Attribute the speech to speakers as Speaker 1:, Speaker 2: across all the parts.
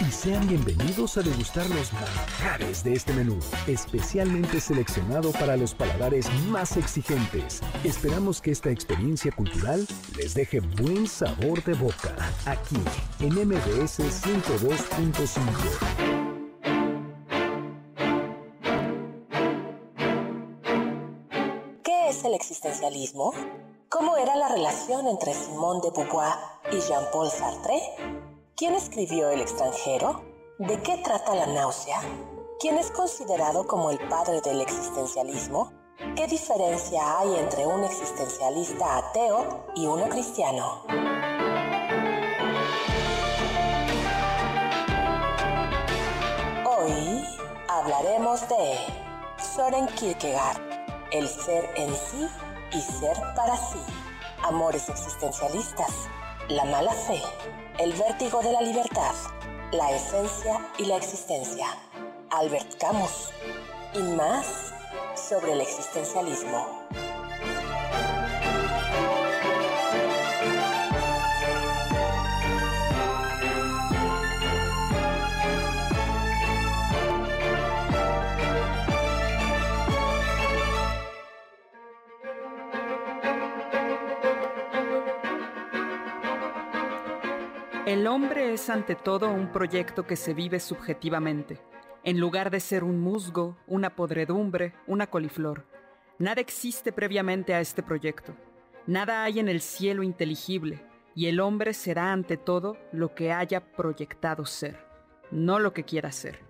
Speaker 1: Y sean bienvenidos a degustar los manjares de este menú, especialmente seleccionado para los paladares más exigentes. Esperamos que esta experiencia cultural les deje buen sabor de boca, aquí en MBS 102.5.
Speaker 2: ¿Qué es el existencialismo? ¿Cómo era la relación entre Simone de Beauvoir y Jean-Paul Sartre? ¿Quién escribió El extranjero? ¿De qué trata la náusea? ¿Quién es considerado como el padre del existencialismo? ¿Qué diferencia hay entre un existencialista ateo y uno cristiano? Hoy hablaremos de Soren Kierkegaard, el ser en sí y ser para sí, amores existencialistas, la mala fe, el vértigo de la libertad, la esencia y la existencia. Albert Camus. Y más sobre el existencialismo.
Speaker 3: El hombre es ante todo un proyecto que se vive subjetivamente, en lugar de ser un musgo, una podredumbre, una coliflor. Nada existe previamente a este proyecto. Nada hay en el cielo inteligible, y el hombre será ante todo lo que haya proyectado ser, no lo que quiera ser.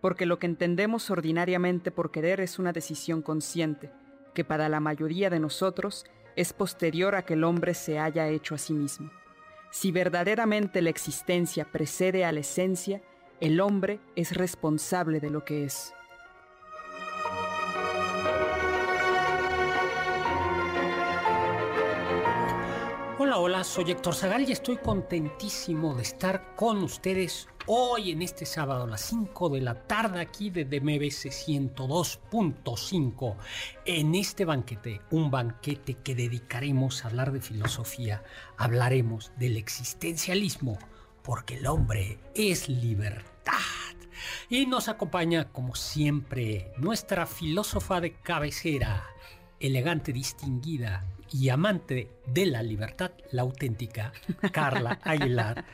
Speaker 3: Porque lo que entendemos ordinariamente por querer es una decisión consciente, que para la mayoría de nosotros es posterior a que el hombre se haya hecho a sí mismo. Si verdaderamente la existencia precede a la esencia, el hombre es responsable de lo que es.
Speaker 4: Hola, hola, soy Héctor Zagal y estoy contentísimo de estar con ustedes hoy en este sábado a las 5 de la tarde aquí de DMBC 102.5 en este banquete, un banquete que dedicaremos a hablar de filosofía, hablaremos del existencialismo, porque el hombre es libertad. Y nos acompaña como siempre nuestra filósofa de cabecera, elegante, distinguida y amante de la libertad, la auténtica, Carla Aguilar.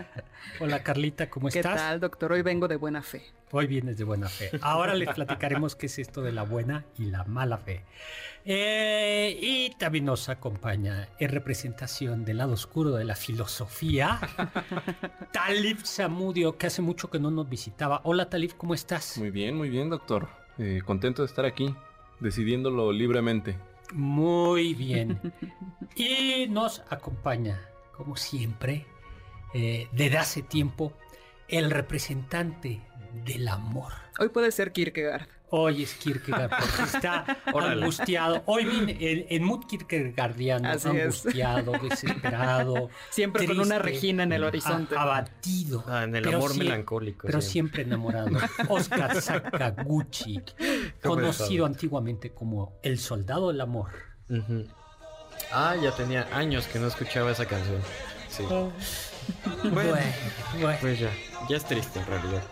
Speaker 4: Hola Carlita, ¿cómo estás?
Speaker 3: ¿Qué tal, doctor? Hoy vengo de buena fe.
Speaker 4: Hoy vienes de buena fe. Ahora les platicaremos qué es esto de la buena y la mala fe. Eh, y también nos acompaña en representación del lado oscuro de la filosofía, Talib Samudio, que hace mucho que no nos visitaba. Hola Talib, ¿cómo estás?
Speaker 5: Muy bien, muy bien, doctor. Eh, contento de estar aquí, decidiéndolo libremente.
Speaker 4: Muy bien. Y nos acompaña, como siempre, eh, desde hace tiempo, el representante del amor.
Speaker 3: Hoy puede ser Kierkegaard.
Speaker 4: Hoy es Kierkegaard porque está angustiado. Hoy viene en, en mood Kierkegaardiano,
Speaker 3: Así es.
Speaker 4: angustiado, desesperado.
Speaker 3: Siempre con una Regina en el horizonte.
Speaker 4: a- abatido.
Speaker 6: Ah, en el
Speaker 4: pero
Speaker 6: amor melancólico.
Speaker 4: Pero
Speaker 6: sí.
Speaker 4: siempre enamorado. Oscar Sakaguchi,
Speaker 6: ¿Cómo
Speaker 4: conocido antiguamente como el soldado del amor.
Speaker 6: Ah, ya tenía años que no escuchaba esa canción. Sí.
Speaker 4: Bueno, bueno.
Speaker 6: Pues ya, ya es triste en realidad.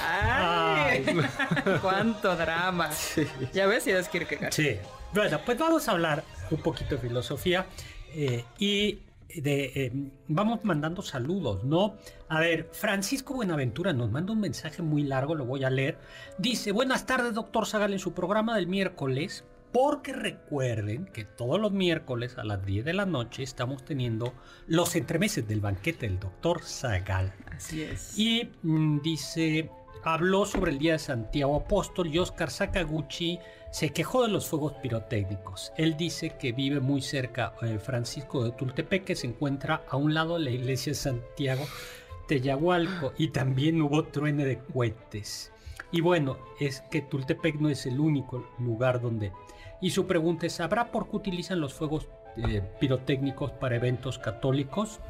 Speaker 3: ¡Ay! ¡Cuánto drama! Ya ves si eres Kierkegaard.
Speaker 4: Sí. Bueno, pues vamos a hablar un poquito de filosofía eh, y de, eh, vamos mandando saludos, ¿no? A ver, Francisco Buenaventura nos manda un mensaje muy largo, lo voy a leer. Dice, buenas tardes, doctor Zagal, en su programa del miércoles Porque recuerden que todos los miércoles a las 10 de la noche estamos teniendo los entremeses del banquete del doctor Zagal.
Speaker 3: Así es.
Speaker 4: Y mm, dice, habló sobre el Día de Santiago Apóstol y Oscar Sakaguchi se quejó de los fuegos pirotécnicos. Él dice que vive muy cerca de Francisco de Tultepec, que se encuentra a un lado de la iglesia de Santiago Teyahualco y también hubo truene de cohetes. Y bueno, es que Tultepec no es el único lugar donde... Y su pregunta es, ¿sabrá por qué utilizan los fuegos eh, pirotécnicos para eventos católicos?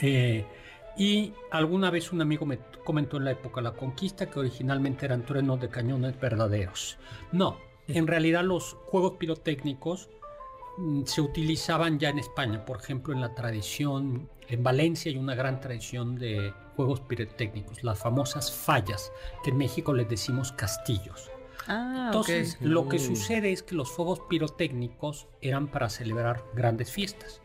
Speaker 4: Eh, y alguna vez un amigo me comentó en la época de la conquista que originalmente eran truenos de cañones verdaderos. No, en realidad los juegos pirotécnicos mm, se utilizaban ya en España, por ejemplo en la tradición, en Valencia hay una gran tradición de juegos pirotécnicos, las famosas fallas, que en México les decimos castillos.
Speaker 3: Ah,
Speaker 4: Entonces, lo que
Speaker 5: Mm.
Speaker 4: sucede es que los fuegos pirotécnicos eran para celebrar grandes fiestas.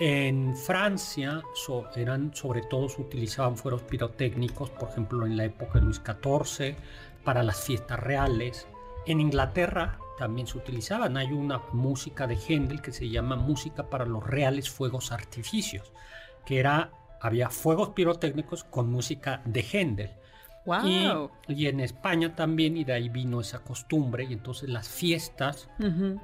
Speaker 4: En Francia so- eran sobre todo se utilizaban fuegos pirotécnicos, por ejemplo en la época de Luis XIV, para las fiestas reales. En Inglaterra también se utilizaban. Hay una música de Händel que se llama música para los reales fuegos artificios, que era había fuegos pirotécnicos con música de Händel.
Speaker 3: Wow.
Speaker 4: Y, y en España también, y de ahí vino esa costumbre, y entonces las fiestas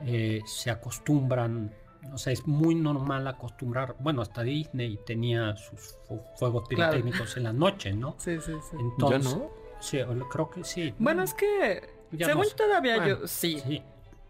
Speaker 4: eh, se acostumbran, o sea, es muy normal acostumbrar, bueno, hasta Disney tenía sus fu- fuegos
Speaker 3: Claro.
Speaker 4: pirotécnicos en la noche, ¿no?
Speaker 3: Sí, sí, sí.
Speaker 4: Entonces. Sí, creo que sí.
Speaker 3: Bueno, es que
Speaker 4: Ya
Speaker 3: según
Speaker 4: no sé.
Speaker 3: todavía
Speaker 4: Bueno,
Speaker 3: yo sí.
Speaker 4: Sí.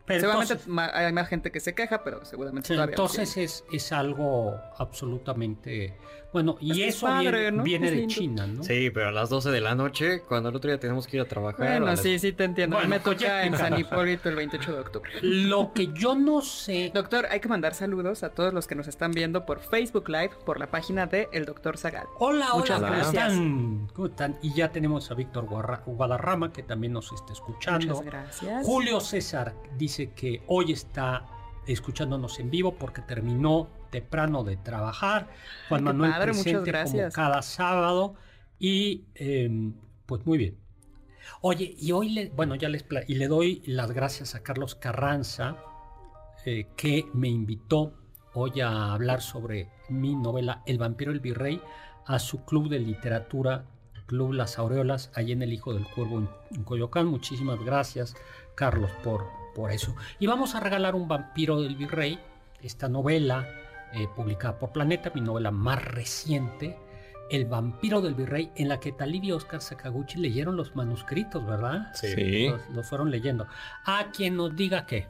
Speaker 4: Pero
Speaker 3: seguramente
Speaker 4: entonces,
Speaker 3: hay más gente que se queja, pero seguramente
Speaker 4: sí,
Speaker 3: todavía.
Speaker 4: entonces es, es algo absolutamente... Bueno, y
Speaker 3: Es
Speaker 4: eso
Speaker 3: padre,
Speaker 4: viene,
Speaker 3: ¿no?
Speaker 4: viene
Speaker 3: Es
Speaker 4: de. China, ¿no?
Speaker 6: Sí, pero a las 12 de la noche, cuando el otro día tenemos que ir a trabajar. a
Speaker 3: Bueno,
Speaker 6: las-
Speaker 3: sí, sí te entiendo.
Speaker 4: Bueno,
Speaker 3: me
Speaker 4: ya
Speaker 3: toca en San. Hipólito el 28 de octubre.
Speaker 4: Lo que yo no sé...
Speaker 3: Doctor, hay que mandar saludos a todos los que nos están viendo por Facebook Live, por la página de El Doctor Zagal.
Speaker 4: Hola,
Speaker 3: Muchas
Speaker 4: hola, ¿cómo
Speaker 3: gracias.
Speaker 4: están? ¿Cómo están? Y ya tenemos a Víctor Guadarrama que también nos está escuchando.
Speaker 3: Muchas gracias.
Speaker 4: Julio César dice que hoy está escuchándonos en vivo porque terminó temprano de trabajar. Juan
Speaker 3: qué
Speaker 4: Manuel
Speaker 3: padre,
Speaker 4: presente como cada sábado. Y eh, pues muy bien. Oye, y hoy le, bueno, ya les y le doy las gracias a Carlos Carranza, eh, que me invitó hoy a hablar sobre mi novela El vampiro el virrey a su club de literatura, Club Las Aureolas, allí en El Hijo del Cuervo en, en Coyoacán. Muchísimas gracias, Carlos, por, por eso. Y vamos a regalar un vampiro del virrey, esta novela eh, publicada por Planeta, mi novela más reciente. El vampiro del virrey, en la que Talib y Oscar Sakaguchi leyeron los manuscritos, ¿verdad?
Speaker 5: Sí.
Speaker 4: Los, los fueron leyendo. A quien nos diga que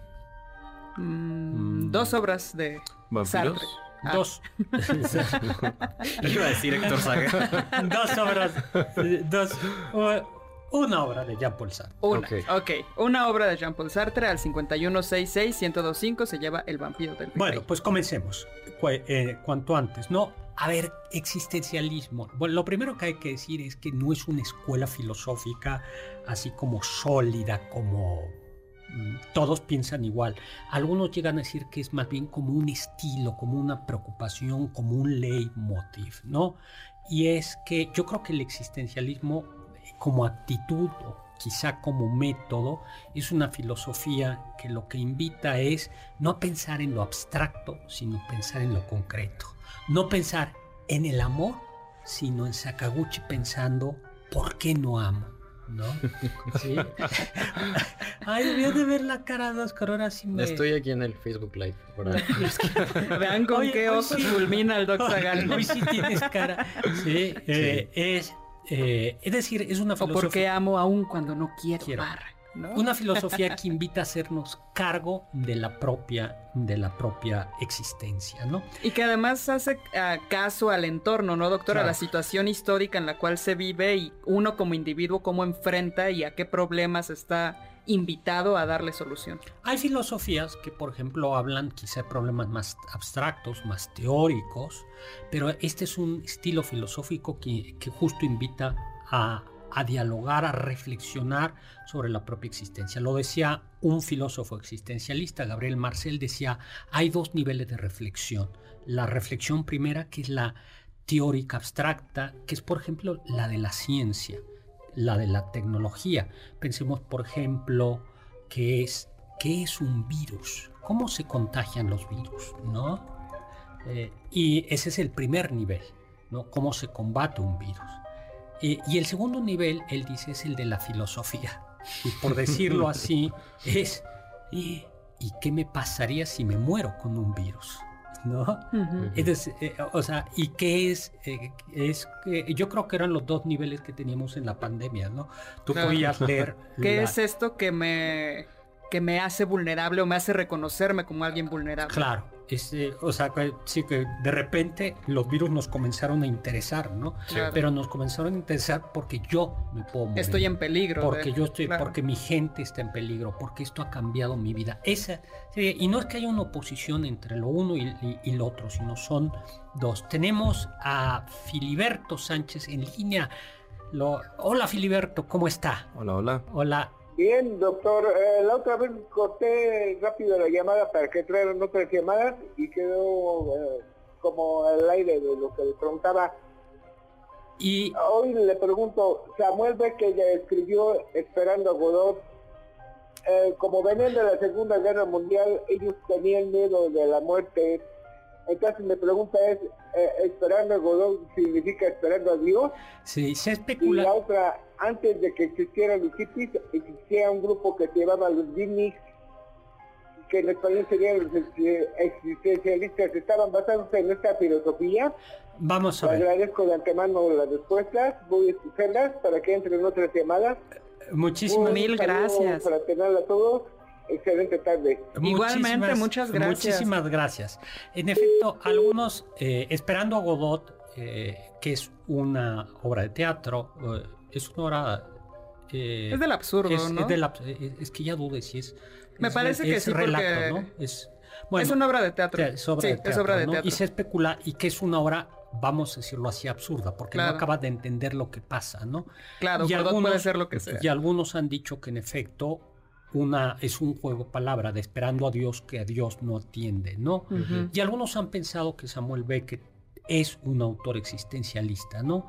Speaker 3: Mm,
Speaker 4: Mm.
Speaker 3: dos obras de
Speaker 5: ¿Vampiros?
Speaker 3: Sartre. Ah.
Speaker 4: dos,
Speaker 6: Iba a decir Héctor Saga.
Speaker 4: dos obras, dos, una obra de Jean Paul Sartre.
Speaker 3: Una.
Speaker 6: Ok.
Speaker 3: ok, una obra de Jean-Paul Sartre al 5166-1025 se lleva El vampiro del.
Speaker 4: Bueno, pues comencemos cu- eh, cuanto antes, ¿no? A ver, existencialismo. Bueno, lo primero que hay que decir es que no es una escuela filosófica así como sólida, como mm, todos piensan igual. Algunos llegan a decir que es más bien como un estilo, como una preocupación, como un leitmotiv, ¿no? Y es que yo creo que el existencialismo como actitud o quizá como método es una filosofía que lo que invita es no a pensar en lo abstracto, sino pensar en lo concreto. No pensar en el amor, sino en Sakaguchi pensando ¿por qué no amo? ¿No? ¿Sí? Ay, debía de ver la cara de Oscar, ahora sí me...
Speaker 6: Estoy aquí en el Facebook Live.
Speaker 3: Vean con
Speaker 4: Oye,
Speaker 3: qué ojos
Speaker 4: sí.
Speaker 3: fulmina el Doc Zagal.
Speaker 4: Hoy sí tienes cara. Sí, eh, es, eh, es decir, es una
Speaker 3: O por qué
Speaker 4: filosofía,
Speaker 3: amo aún cuando no quiero,
Speaker 4: Quiero.
Speaker 3: amar, ¿no?
Speaker 4: una filosofía que invita a hacernos cargo de la propia, de la propia existencia, ¿no?
Speaker 3: Y que además hace caso al entorno, ¿no, doctor? A la situación histórica en la cual se vive y uno como individuo cómo enfrenta y a qué problemas está invitado a darle solución.
Speaker 4: Hay filosofías que, por ejemplo, hablan quizá de problemas más abstractos, más teóricos, pero este es un estilo filosófico que, que justo invita a, a dialogar, a reflexionar sobre la propia existencia. Lo decía un filósofo existencialista, Gabriel Marcel, decía, hay dos niveles de reflexión. La reflexión primera, que es la teórica abstracta, que es, por ejemplo, la de la ciencia, la de la tecnología. Pensemos, por ejemplo, que es ¿qué es un virus? ¿Cómo se contagian los virus? ¿No? Eh, y ese es el primer nivel, ¿no? ¿Cómo se combate un virus? y el segundo nivel, él dice, es el de la filosofía. Y por decirlo así, es, ¿y, ¿y qué me pasaría si me muero con un virus? ¿No? Entonces, eh, o sea, ¿y qué es? Eh, es yo creo que eran los dos niveles que teníamos en la pandemia, ¿no? Tú podías leer.
Speaker 3: ¿Qué es esto que me, que me hace vulnerable o me hace reconocerme como alguien vulnerable?
Speaker 4: Claro. Este, o sea, sí que de repente los virus nos comenzaron a interesar, ¿no? Pero nos comenzaron a interesar porque yo me puedo morir.
Speaker 3: Estoy en peligro.
Speaker 4: Porque yo estoy, porque mi gente está en peligro, porque esto ha cambiado mi vida. Esa, y no es que haya una oposición entre lo uno y, lo otro, sino son dos. Tenemos a Filiberto Sánchez en línea. Lo, hola Filiberto, ¿cómo está?
Speaker 5: Hola, hola.
Speaker 4: Hola.
Speaker 7: Bien, doctor. Eh, la otra vez corté rápido la llamada para que traeran otras llamadas y quedó eh, como al aire de lo que le preguntaba. Y hoy le pregunto, Samuel que ya escribió Esperando a Godot. Eh, como venían de la Segunda Guerra Mundial, ellos tenían miedo de la muerte. Entonces mi pregunta es, ¿esperando a Godot significa esperando a Dios?
Speaker 4: Sí, se especula.
Speaker 7: Y la otra, antes de que existieran los hippies, existía un grupo que se llamaba los beatniks, que en español serían los existencialistas, estaban basados en esta filosofía.
Speaker 4: Vamos a ver.
Speaker 7: Agradezco de antemano las respuestas, voy a escucharlas para que entren otras llamadas.
Speaker 4: Muchísimas
Speaker 3: mil gracias.
Speaker 7: A todos. Excelente tarde.
Speaker 3: Igualmente, muchas gracias.
Speaker 4: Muchísimas gracias. En efecto, algunos, eh, esperando a Godot, eh, que es una obra de teatro, eh, es una hora...
Speaker 3: Eh, es del absurdo, ¿no?
Speaker 4: Es, que ya dude si es...
Speaker 3: Me parece que sí, relato, ¿no? Es, bueno, es una obra de teatro.
Speaker 4: Es obra, de, teatro, es obra de teatro. Y se especula, y que es una obra, vamos a decirlo así, absurda, porque no acaba de entender lo que pasa, ¿no?
Speaker 3: Claro, y algunos, puede ser lo que sea.
Speaker 4: Y algunos han dicho que en efecto una, es un juego palabra de esperando a Dios que a Dios no atiende, ¿no? Y algunos han pensado que Samuel Beckett es un autor existencialista, ¿no?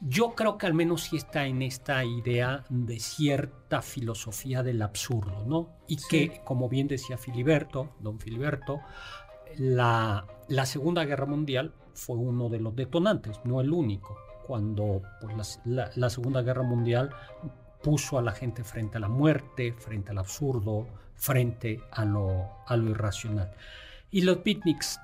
Speaker 4: Yo creo que al menos sí está en esta idea de cierta filosofía del absurdo, ¿no? Y que, como bien decía Filiberto, don Filiberto, la, Segunda Guerra Mundial fue uno de los detonantes, no el único, cuando pues, la, Segunda Guerra Mundial puso a la gente frente a la muerte, frente al absurdo, frente a lo, irracional. Y los beatniks,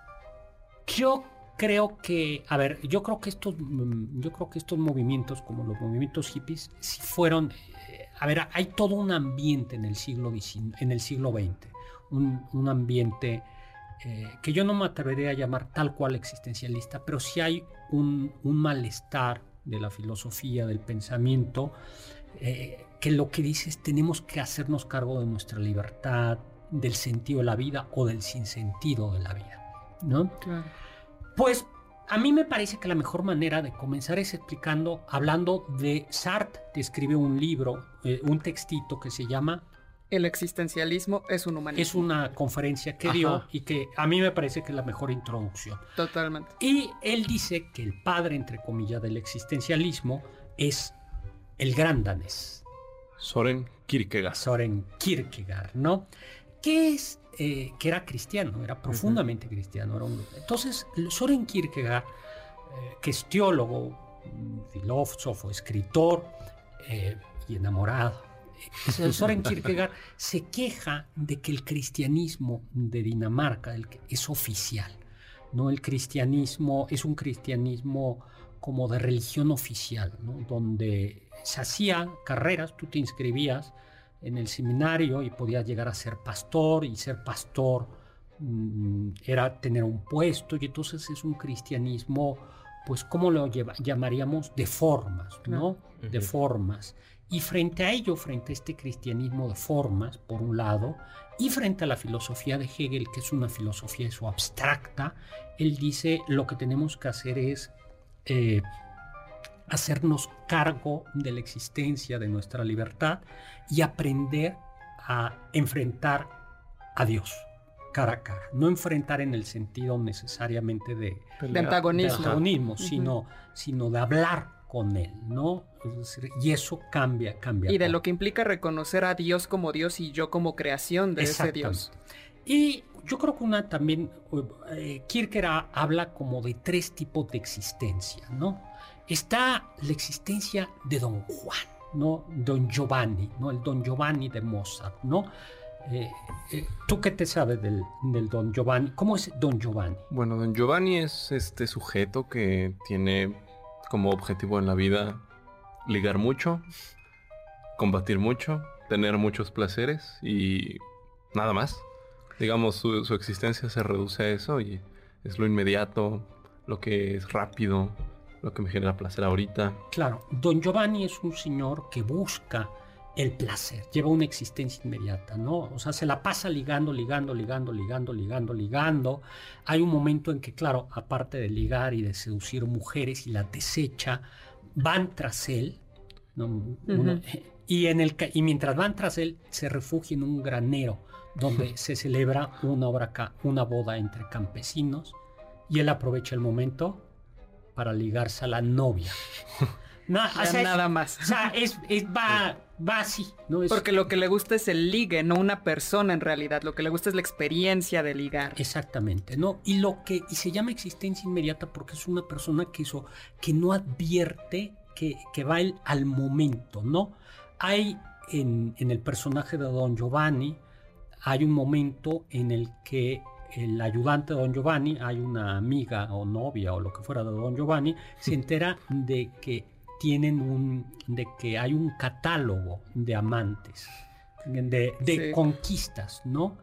Speaker 4: yo creo que, a ver, yo creo que estos, mm, yo creo que estos movimientos, como los movimientos hippies, si fueron, eh, a ver, hay todo un ambiente en el siglo en el siglo XX, un, ambiente eh, que yo no me atrevería a llamar tal cual existencialista, pero sí hay un, malestar de la filosofía, del pensamiento, eh, que lo que dice es tenemos que hacernos cargo de nuestra libertad, del sentido de la vida o del sinsentido de la vida, ¿no? Claro. Pues a mí me parece que la mejor manera de comenzar es explicando, hablando de Sartre, que escribe un libro, eh, un textito que se llama
Speaker 3: El existencialismo es un humanismo.
Speaker 4: Es una conferencia que dio y que a mí me parece que es la mejor introducción.
Speaker 3: Totalmente.
Speaker 4: Y él dice que el padre, entre comillas, del existencialismo es el gran danés.
Speaker 5: Soren Kierkegaard.
Speaker 4: Soren Kierkegaard, ¿no? ¿Qué es eh, que era cristiano, era profundamente cristiano. Era Entonces, Soren Kierkegaard, eh, que es teólogo, filósofo, escritor eh, y enamorado, Soren Kierkegaard se queja de que el cristianismo de Dinamarca es oficial. ¿no? El cristianismo es un cristianismo como de religión oficial, donde se hacían carreras, tú te inscribías, en el seminario y podía llegar a ser pastor y ser pastor mm, era tener un puesto y entonces es un cristianismo pues cómo lo llamaríamos de formas, ¿no? De formas. Y frente a ello, frente a este cristianismo de formas, por un lado, y frente a la filosofía de Hegel, que es una filosofía eso abstracta, él dice lo que tenemos que hacer es eh, hacernos cargo de la existencia de nuestra libertad y aprender a enfrentar a Dios cara a cara. No enfrentar en el sentido necesariamente de,
Speaker 3: antagonismo,
Speaker 4: sino, sino de hablar con él, ¿no? y eso cambia, cambia.
Speaker 3: Y de lo que implica reconocer a Dios como Dios y yo como creación de ese Dios.
Speaker 4: Y yo creo que una también, eh, Kierkegaard habla como de tres tipos de existencia, ¿no? Está la existencia de Don Juan, ¿no? Don Giovanni, ¿no? El Don Giovanni de Mozart, ¿no? Eh, eh, ¿Tú qué te sabes del, Don Giovanni? ¿Cómo es Don Giovanni?
Speaker 5: Bueno, Don Giovanni es este sujeto que tiene como objetivo en la vida ligar mucho, combatir mucho, tener muchos placeres y nada más. Digamos, su, su existencia se reduce a eso y es lo inmediato, lo que es rápido, lo que me genera placer ahorita.
Speaker 4: Claro, Don Giovanni es un señor que busca el placer, lleva una existencia inmediata, ¿no? O sea, se la pasa ligando, ligando, ligando, ligando, ligando, ligando. Hay un momento en que, claro, aparte de ligar y de seducir mujeres y la desecha, van tras él, y, en el, y mientras van tras él, se refugia en un granero donde se celebra una, obra, una boda entre campesinos y él aprovecha el momento para ligarse a la novia.
Speaker 3: nada más.
Speaker 4: O sea, es, va, va así. ¿no?
Speaker 3: Porque lo que le gusta es el ligue, no una persona en realidad. Lo que le gusta es la experiencia de ligar.
Speaker 4: Exactamente, ¿no? Y lo que, y se llama existencia inmediata porque es una persona que eso, que no advierte que, que va el, al momento, ¿no? Hay en, en el personaje de Don Giovanni, hay un momento en el que el ayudante de Don Giovanni, hay una amiga o novia o lo que fuera de Don Giovanni, se entera de que tienen un, de que hay un catálogo de amantes, de, conquistas, ¿no?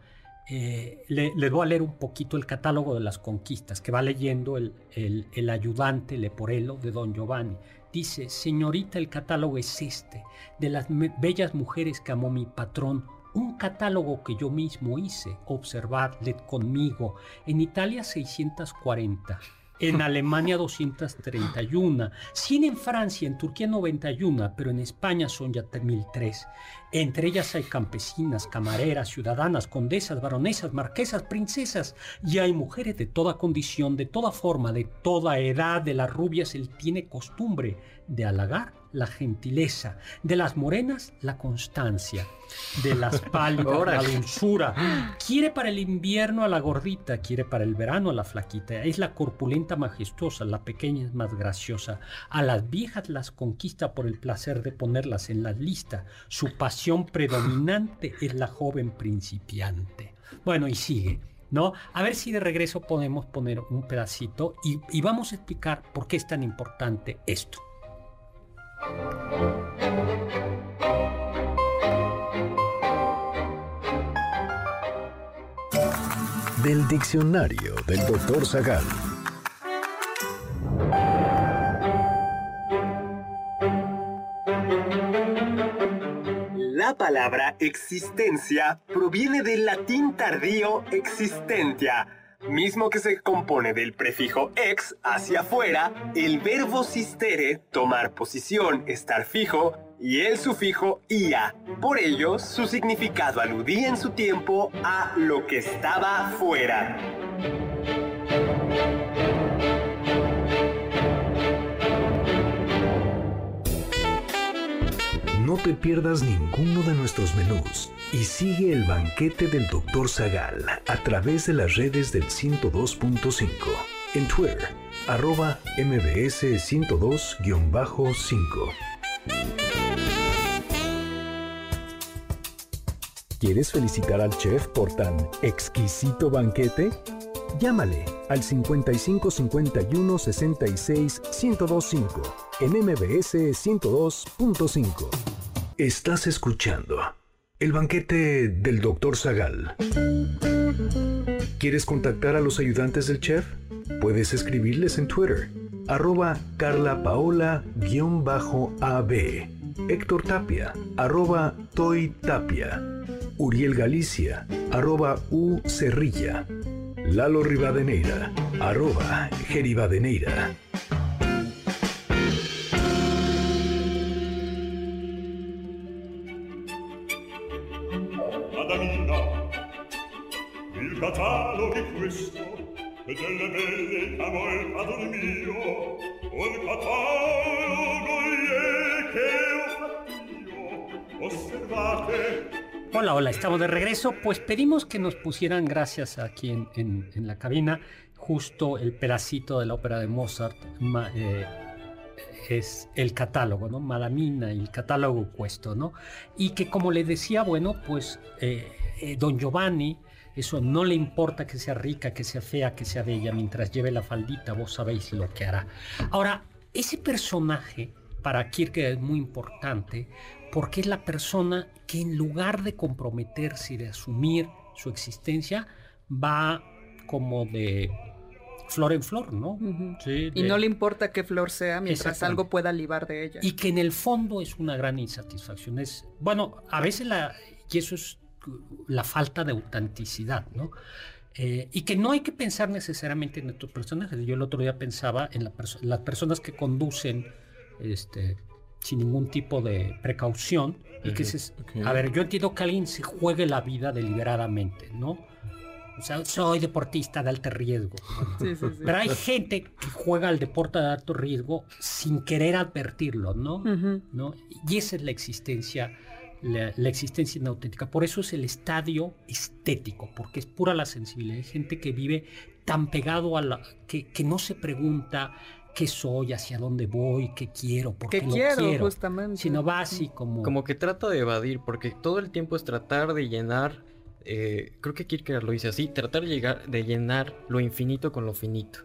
Speaker 4: Eh, le, les voy a leer un poquito el catálogo de las conquistas que va leyendo el, el, el, ayudante Leporello de Don Giovanni. Dice, señorita, el catálogo es este, de las bellas mujeres que amó mi patrón, un catálogo que yo mismo hice, observadle conmigo, en Italia 640 en Alemania 231, 100 en Francia, en Turquía 91, pero en España son ya 1003. Entre ellas hay campesinas, camareras, ciudadanas, condesas, baronesas, marquesas, princesas, y hay mujeres de toda condición, de toda forma, de toda edad, de las rubias. Él tiene costumbre de halagar la gentileza, de las morenas la constancia, de las pálidas la dulzura. Quiere para el invierno a la gordita, quiere para el verano a la flaquita. Es la corpulenta majestuosa, la pequeña es más graciosa. A las viejas las conquista por el placer de ponerlas en la lista. Su pasión predominante es la joven principiante. Bueno, y sigue. ¿No? A ver si de regreso podemos poner un pedacito y vamos a explicar por qué es tan importante esto.
Speaker 1: Del diccionario del doctor Zagal.
Speaker 8: La palabra existencia proviene del latín tardío existentia, mismo que se compone del prefijo ex hacia afuera, el verbo sistere, tomar posición, estar fijo, y el sufijo ia. Por ello, su significado aludía en su tiempo a lo que estaba fuera.
Speaker 1: No te pierdas ninguno de nuestros menús y sigue el banquete del Dr. Zagal a través de las redes del 102.5 en Twitter, arroba mbs 102-5. ¿Quieres felicitar al chef por tan exquisito banquete? Llámale al 55 51 66 1025 en MBS 102.5. Estás escuchando el banquete del Dr. Zagal. ¿Quieres contactar a los ayudantes del chef? Puedes escribirles en Twitter, arroba carlapaola-ab, Héctor Tapia, arroba Toy Tapia, Uriel Galicia, arroba U Cerrilla, Lalo Rivadeneira, arroba Geribadeneira.
Speaker 4: Hola, hola, estamos de regreso. Pues pedimos que nos pusieran, gracias aquí en, en, la cabina, justo el pedacito de la ópera de Mozart. Eh, es el catálogo, ¿no? Madamina el catálogo puesto, ¿no? Y que como le decía, bueno, pues eh, eh, don Giovanni, eso no le importa que sea rica, que sea fea, que sea bella, mientras lleve la faldita, vos sabéis lo que hará. Ahora, ese personaje para Kierkegaard es muy importante porque es la persona que en lugar de comprometerse y de asumir su existencia, va como de flor en flor, ¿no?
Speaker 3: y no le importa qué flor sea mientras algo pueda libar de ella.
Speaker 4: Y que en el fondo es una gran insatisfacción. Es, bueno, a veces la, y eso es la falta de autenticidad, ¿no? Eh, y que no hay que pensar necesariamente en estos personajes. Yo el otro día pensaba en las personas que conducen este, sin ningún tipo de precaución y que se, a ver, yo entiendo que alguien se juegue la vida deliberadamente, ¿no? O sea, soy deportista de alto riesgo. Pero hay gente que juega al deporte de alto riesgo sin querer advertirlo, ¿no? ¿no? Y esa es la existencia, la, existencia inauténtica. Por eso es el estadio estético, porque es pura la sensibilidad. Hay gente que vive tan pegado a la... que, que no se pregunta qué soy, hacia dónde voy, qué quiero, por qué, lo quiero,
Speaker 3: justamente.
Speaker 4: Sino va así como...
Speaker 6: Como que trata de evadir, porque todo el tiempo es tratar de llenar eh, creo que Kierkegaard lo dice así, tratar de, llegar, de llenar lo infinito con lo finito.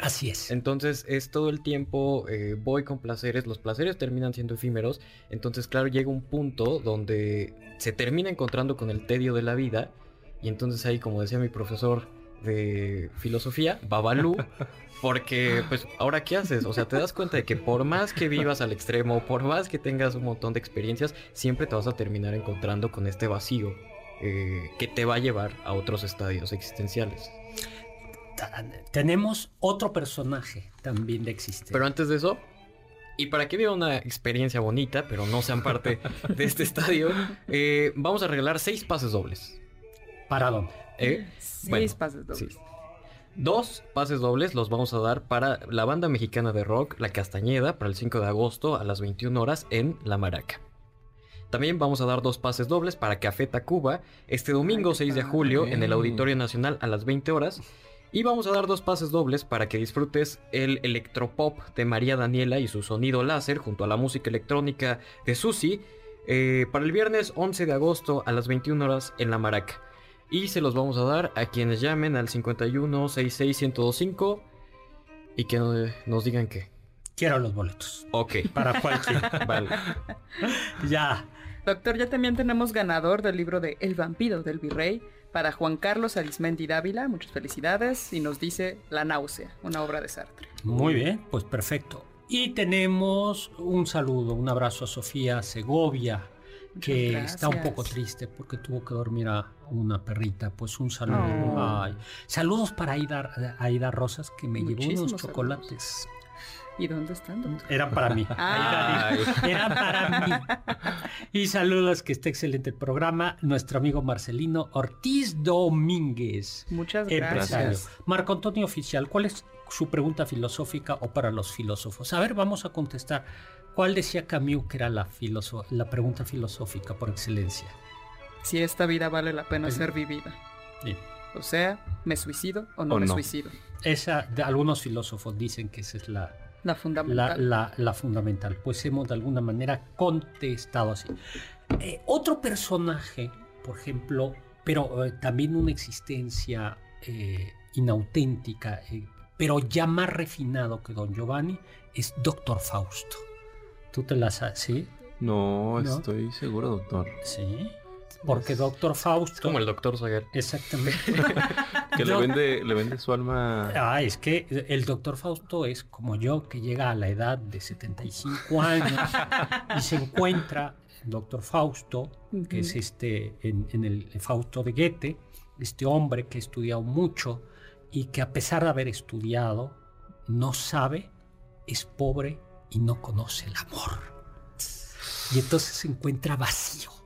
Speaker 4: Así es.
Speaker 6: Entonces es todo el tiempo eh, voy con placeres, los placeres terminan siendo efímeros, entonces claro llega un punto donde se termina encontrando con el tedio de la vida y entonces ahí como decía mi profesor de filosofía, Babalú, porque pues ahora qué haces, o sea te das cuenta de que por más que vivas al extremo, por más que tengas un montón de experiencias, siempre te vas a terminar encontrando con este vacío eh, que te va a llevar a otros estadios existenciales.
Speaker 4: Tenemos otro personaje también de existencia.
Speaker 6: Pero antes de eso, y para que viva una experiencia bonita, pero no sean parte de este estadio, eh, vamos a regalar seis pases dobles.
Speaker 4: ¿Para dónde?
Speaker 6: ¿Eh?
Speaker 3: Seis pases dobles.
Speaker 6: Dos pases dobles los vamos a dar para la banda mexicana de rock La Castañeda para el 5 de agosto a las 21 horas en La Maraca. También vamos a dar dos pases dobles para Café Tacuba este domingo 6 de julio en el Auditorio Nacional a las 20 horas. Y vamos a dar dos pases dobles para que disfrutes el electropop de María Daniela y su sonido láser junto a la música electrónica de Susi eh, para el viernes 11 de agosto a las 21 horas en La Maraca. Y se los vamos a dar a quienes llamen al 51 66 1025 y que nos digan que.
Speaker 4: Quiero los boletos.
Speaker 6: Ok.
Speaker 4: Para cualquiera. vale. ya.
Speaker 3: Doctor, ya también tenemos ganador del libro de El vampiro del virrey para Juan Carlos Arismendi Dávila. Muchas felicidades. Y nos dice La náusea, una obra de Sartre.
Speaker 4: Muy bien, pues perfecto. Y tenemos un saludo, un abrazo a Sofía Segovia, que está un poco triste porque tuvo que dormir a una perrita. Pues un saludo. Saludos para Aida, Aida Rosas, que me llevó unos chocolates.
Speaker 3: ¿Y dónde están?
Speaker 4: Eran para mí. Eran para mí. Y saludos, que esté excelente el programa. Nuestro amigo Marcelino Ortiz Domínguez.
Speaker 3: Muchas gracias.
Speaker 4: Marco Antonio Oficial, ¿cuál es su pregunta filosófica o para los filósofos? A ver, vamos a contestar. ¿Cuál decía Camus que era la, la pregunta filosófica por excelencia?
Speaker 3: Si esta vida vale la pena ser vivida. O sea, ¿me suicido o no me suicido?
Speaker 4: Esa, de, algunos filósofos dicen que esa es la,
Speaker 3: la fundamental.
Speaker 4: La, fundamental. Pues hemos de alguna manera contestado así. Eh, otro personaje, por ejemplo, pero eh, también una existencia eh, inauténtica, pero ya más refinado que Don Giovanni, es Doctor Fausto. ¿Tú te la sabes? ¿Sí?
Speaker 5: No, estoy seguro, doctor.
Speaker 4: Sí. Porque Doctor Fausto.
Speaker 6: como el Doctor Zaguer.
Speaker 4: Exactamente.
Speaker 5: que le vende, le vende su alma.
Speaker 4: Ah, es que el Doctor Fausto es como yo, que llega a la edad de 75 años y se encuentra Doctor Fausto, que es este, en, el Fausto de Goethe, este hombre que ha estudiado mucho y que a pesar de haber estudiado, no sabe, es pobre y no conoce el amor. Y entonces se encuentra vacío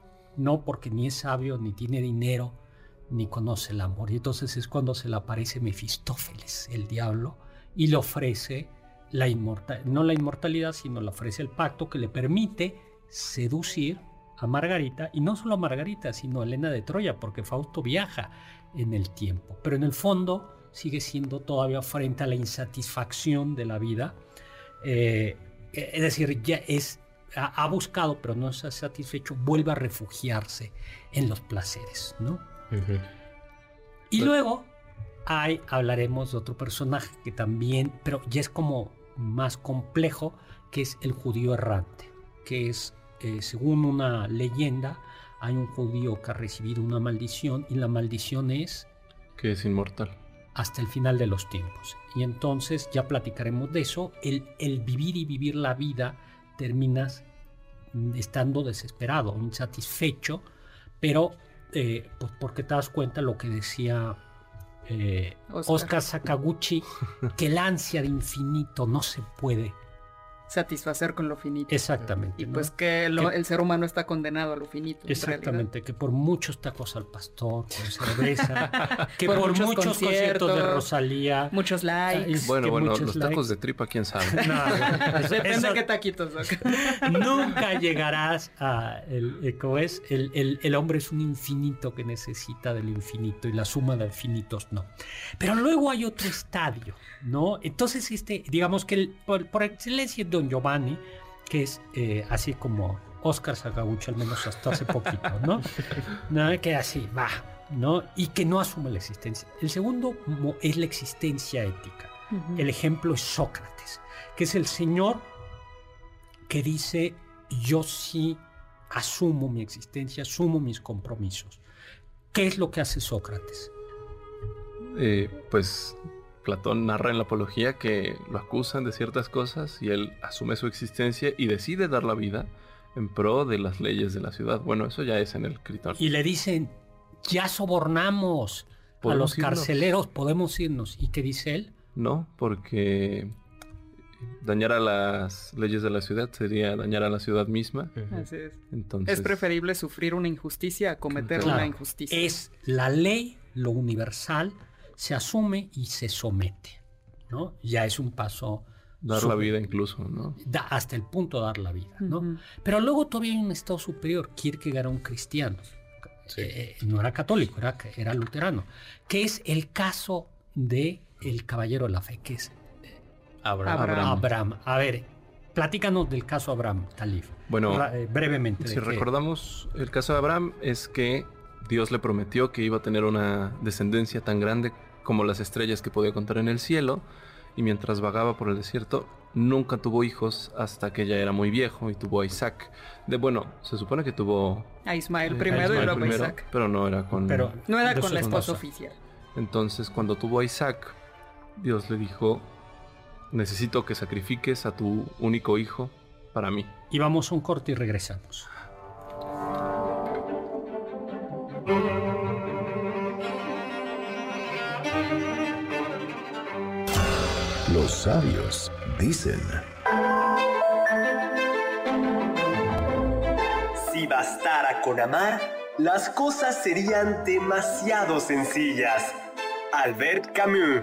Speaker 4: no porque ni es sabio, ni tiene dinero, ni conoce el amor. Y entonces es cuando se le aparece Mefistófeles, el diablo, y le ofrece la inmortal, no la inmortalidad, sino le ofrece el pacto que le permite seducir a Margarita, y no solo a Margarita, sino a Elena de Troya, porque Fausto viaja en el tiempo, pero en el fondo sigue siendo todavía frente a la insatisfacción de la vida. Eh, es decir, ya es, ha, buscado, pero no se ha satisfecho, vuelve a refugiarse en los placeres, ¿no? Y pues luego hay, hablaremos de otro personaje que también, pero ya es como más complejo, que es el judío errante, que es, eh, según una leyenda, hay un judío que ha recibido una maldición y la maldición es...
Speaker 5: Que es inmortal.
Speaker 4: Hasta el final de los tiempos. Y entonces ya platicaremos de eso. El, el vivir y vivir la vida terminas estando desesperado, insatisfecho, pero eh, pues porque te das cuenta lo que decía eh, Oscar. Sakaguchi, que el ansia de infinito no se puede
Speaker 3: satisfacer con lo finito.
Speaker 4: Exactamente.
Speaker 3: Y pues que el ser humano está condenado a lo finito.
Speaker 4: Exactamente, que por muchos tacos al pastor, con cerveza, que por, muchos, conciertos, de Rosalía.
Speaker 3: Muchos likes.
Speaker 5: Bueno, bueno, los tacos de tripa, quién sabe.
Speaker 3: Depende de qué taquitos.
Speaker 4: Nunca llegarás a el, eh, ¿cómo es? El, el, el, hombre es un infinito que necesita del infinito y la suma de infinitos no. Pero luego hay otro estadio, ¿no? Entonces, este, digamos que el, por, por excelencia Giovanni, que es eh, así como Oscar Sakaguchi, al menos hasta hace poquito, ¿no? ¿no? Que así, va, ¿no? Y que no asume la existencia. El segundo es la existencia ética. El ejemplo es Sócrates, que es el señor que dice, yo sí asumo mi existencia, asumo mis compromisos. ¿Qué es lo que hace Sócrates?
Speaker 5: Eh, pues Platón narra en la apología que lo acusan de ciertas cosas y él asume su existencia y decide dar la vida en pro de las leyes de la ciudad. Bueno, eso ya es en el Critón.
Speaker 4: Y le dicen, ya sobornamos a los carceleros, podemos irnos. ¿Y qué dice él?
Speaker 5: No, porque dañar a las leyes de la ciudad sería dañar a la ciudad misma.
Speaker 3: Así es. Entonces, es preferible sufrir una injusticia a cometer una injusticia.
Speaker 4: Es la ley, lo universal, se asume y se somete, ¿no? Ya es un paso...
Speaker 5: Dar la vida incluso, ¿no?
Speaker 4: Da, hasta el punto de dar la vida, ¿no? Pero luego todavía hay un estado superior. Kierkegaard era un cristiano. Eh, no era católico, era, era luterano. Que es el caso de el caballero de la fe, que es
Speaker 6: eh, Abraham.
Speaker 4: Abraham. A ver, platícanos del caso Abraham, Talif.
Speaker 5: Bueno,
Speaker 4: eh, brevemente.
Speaker 5: Si recordamos, el caso de Abraham es que Dios le prometió que iba a tener una descendencia tan grande como las estrellas que podía contar en el cielo, y mientras vagaba por el desierto nunca tuvo hijos hasta que ya era muy viejo y tuvo a Isaac. De bueno, se supone que tuvo
Speaker 3: a Ismael primero y luego a Isaac.
Speaker 5: Pero no era con
Speaker 3: pero, no era con la esposa oficial.
Speaker 5: Entonces, cuando tuvo a Isaac, Dios le dijo, "Necesito que sacrifiques a tu único hijo para mí."
Speaker 4: Y vamos a un corte y regresamos.
Speaker 1: Los sabios dicen...
Speaker 8: Si bastara con amar, las cosas serían demasiado sencillas. Albert Camus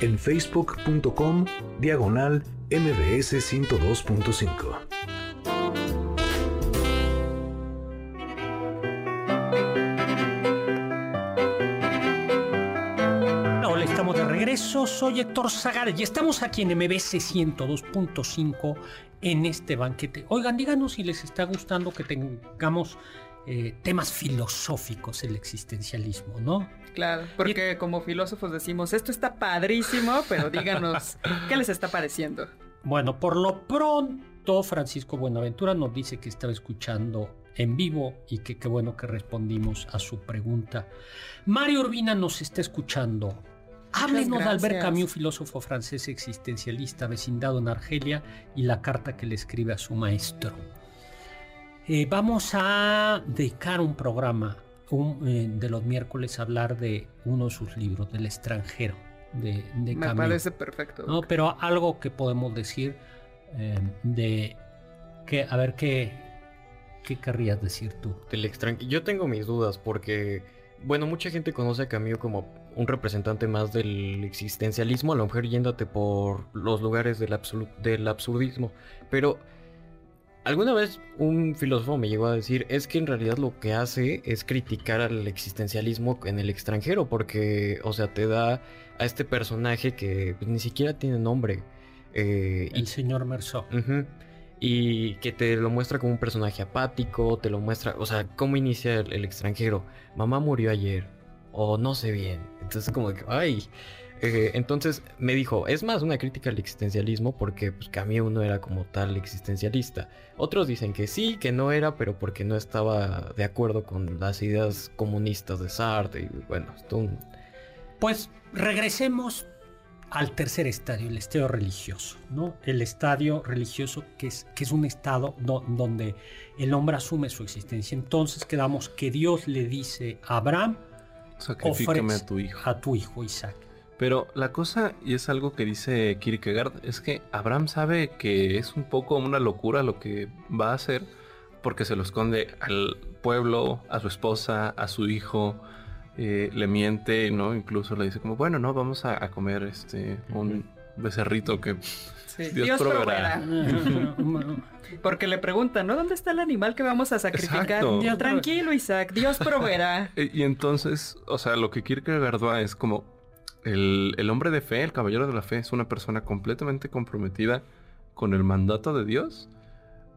Speaker 1: en facebook.com diagonal mbs 102.5.
Speaker 4: Hola, estamos de regreso. Soy Héctor Zagal y estamos aquí en MBS 102.5 en este banquete. Oigan, díganos si les está gustando que tengamos eh, temas filosóficos el existencialismo, ¿no?
Speaker 3: Claro, porque como filósofos decimos, esto está padrísimo, pero díganos, ¿qué les está pareciendo?
Speaker 4: Bueno, por lo pronto, Francisco Buenaventura nos dice que estaba escuchando en vivo y que qué bueno que respondimos a su pregunta. Mario Urbina nos está escuchando. Háblenos de Albert Camus, filósofo francés existencialista, vecindado en Argelia, y la carta que le escribe a su maestro. Eh, vamos a dedicar un programa eh, de los miércoles a hablar de uno de sus libros, del extranjero, de, de
Speaker 3: Me parece perfecto.
Speaker 4: No, pero algo que podemos decir eh, de que, a ver, ¿qué, ¿qué querrías decir tú?
Speaker 6: Del extranjero. Yo tengo mis dudas porque, bueno, mucha gente conoce a Camus como un representante más del existencialismo, a lo mejor yéndote por los lugares del, del absurdismo, pero Alguna vez un filósofo me llegó a decir, es que en realidad lo que hace es criticar al existencialismo en el extranjero, porque, o sea, te da a este personaje que pues, ni siquiera tiene nombre.
Speaker 4: Eh, el señor Merceau.
Speaker 6: y que te lo muestra como un personaje apático, te lo muestra, o sea, cómo inicia el, el extranjero. Mamá murió ayer, o no sé bien. Entonces como que, ay, eh, entonces me dijo, es más una crítica al existencialismo porque pues, Camus no era como tal existencialista. Otros dicen que sí, que no era, pero porque no estaba de acuerdo con las ideas comunistas de Sartre. Y bueno, esto
Speaker 4: Pues regresemos al tercer estadio, el estadio religioso, ¿no? El estadio religioso que es, que es un estado donde el hombre asume su existencia. Entonces quedamos que Dios le dice a Abraham,
Speaker 5: Sacrifícame a tu hijo.
Speaker 4: A tu hijo Isaac.
Speaker 5: Pero la cosa, y es algo que dice Kierkegaard, es que Abraham sabe que es un poco una locura lo que va a hacer porque se lo esconde al pueblo, a su esposa, a su hijo, eh, le miente, ¿no? Incluso le dice como, bueno, no, vamos a, comer este un becerrito que Dios, proveerá.
Speaker 3: Porque le preguntan, ¿no? ¿Dónde está el animal que vamos a sacrificar? Tranquilo, Isaac, Dios proveerá.
Speaker 5: y, entonces, o sea, lo que Kierkegaard va es como, el, hombre de fe, el caballero de la fe, es una persona completamente comprometida con el mandato de Dios,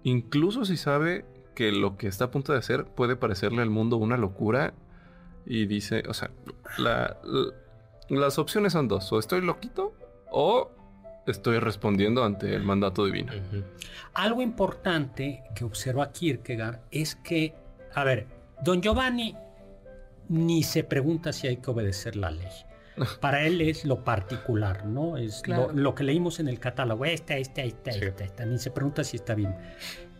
Speaker 5: incluso si sabe que lo que está a punto de hacer puede parecerle al mundo una locura. Y dice, o sea, las opciones son dos, o estoy loquito o estoy respondiendo ante el mandato divino.
Speaker 4: Algo importante que observa Kierkegaard es que, a ver, don Giovanni ni se pregunta si hay que obedecer la ley. Para él es lo particular, ¿no? Es lo, que leímos en el catálogo. Esta, esta, esta, esta, esta. Ni se pregunta si está bien.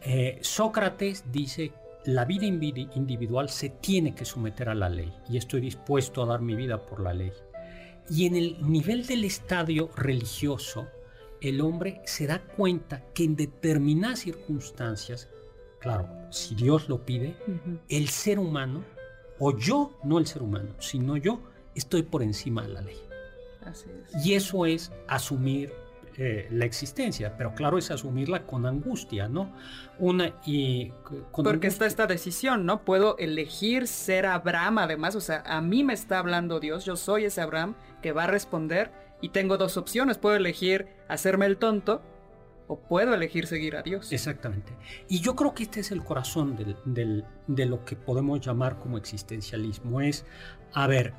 Speaker 4: Eh, Sócrates dice, la vida individual se tiene que someter a la ley y estoy dispuesto a dar mi vida por la ley. Y en el nivel del estadio religioso, el hombre se da cuenta que en determinadas circunstancias, claro, si Dios lo pide, el ser humano, o yo, no el ser humano, sino yo, estoy por encima de la ley. Y eso es asumir eh, la existencia, pero claro, es asumirla con angustia, ¿no?
Speaker 3: Una y Porque está esta decisión, ¿no? Puedo elegir ser Abraham, además, o sea, a mí me está hablando Dios, yo soy ese Abraham que va a responder y tengo dos opciones, puedo elegir hacerme el tonto o puedo elegir seguir a Dios.
Speaker 4: Exactamente. Y yo creo que este es el corazón de lo que podemos llamar como existencialismo, es, a ver,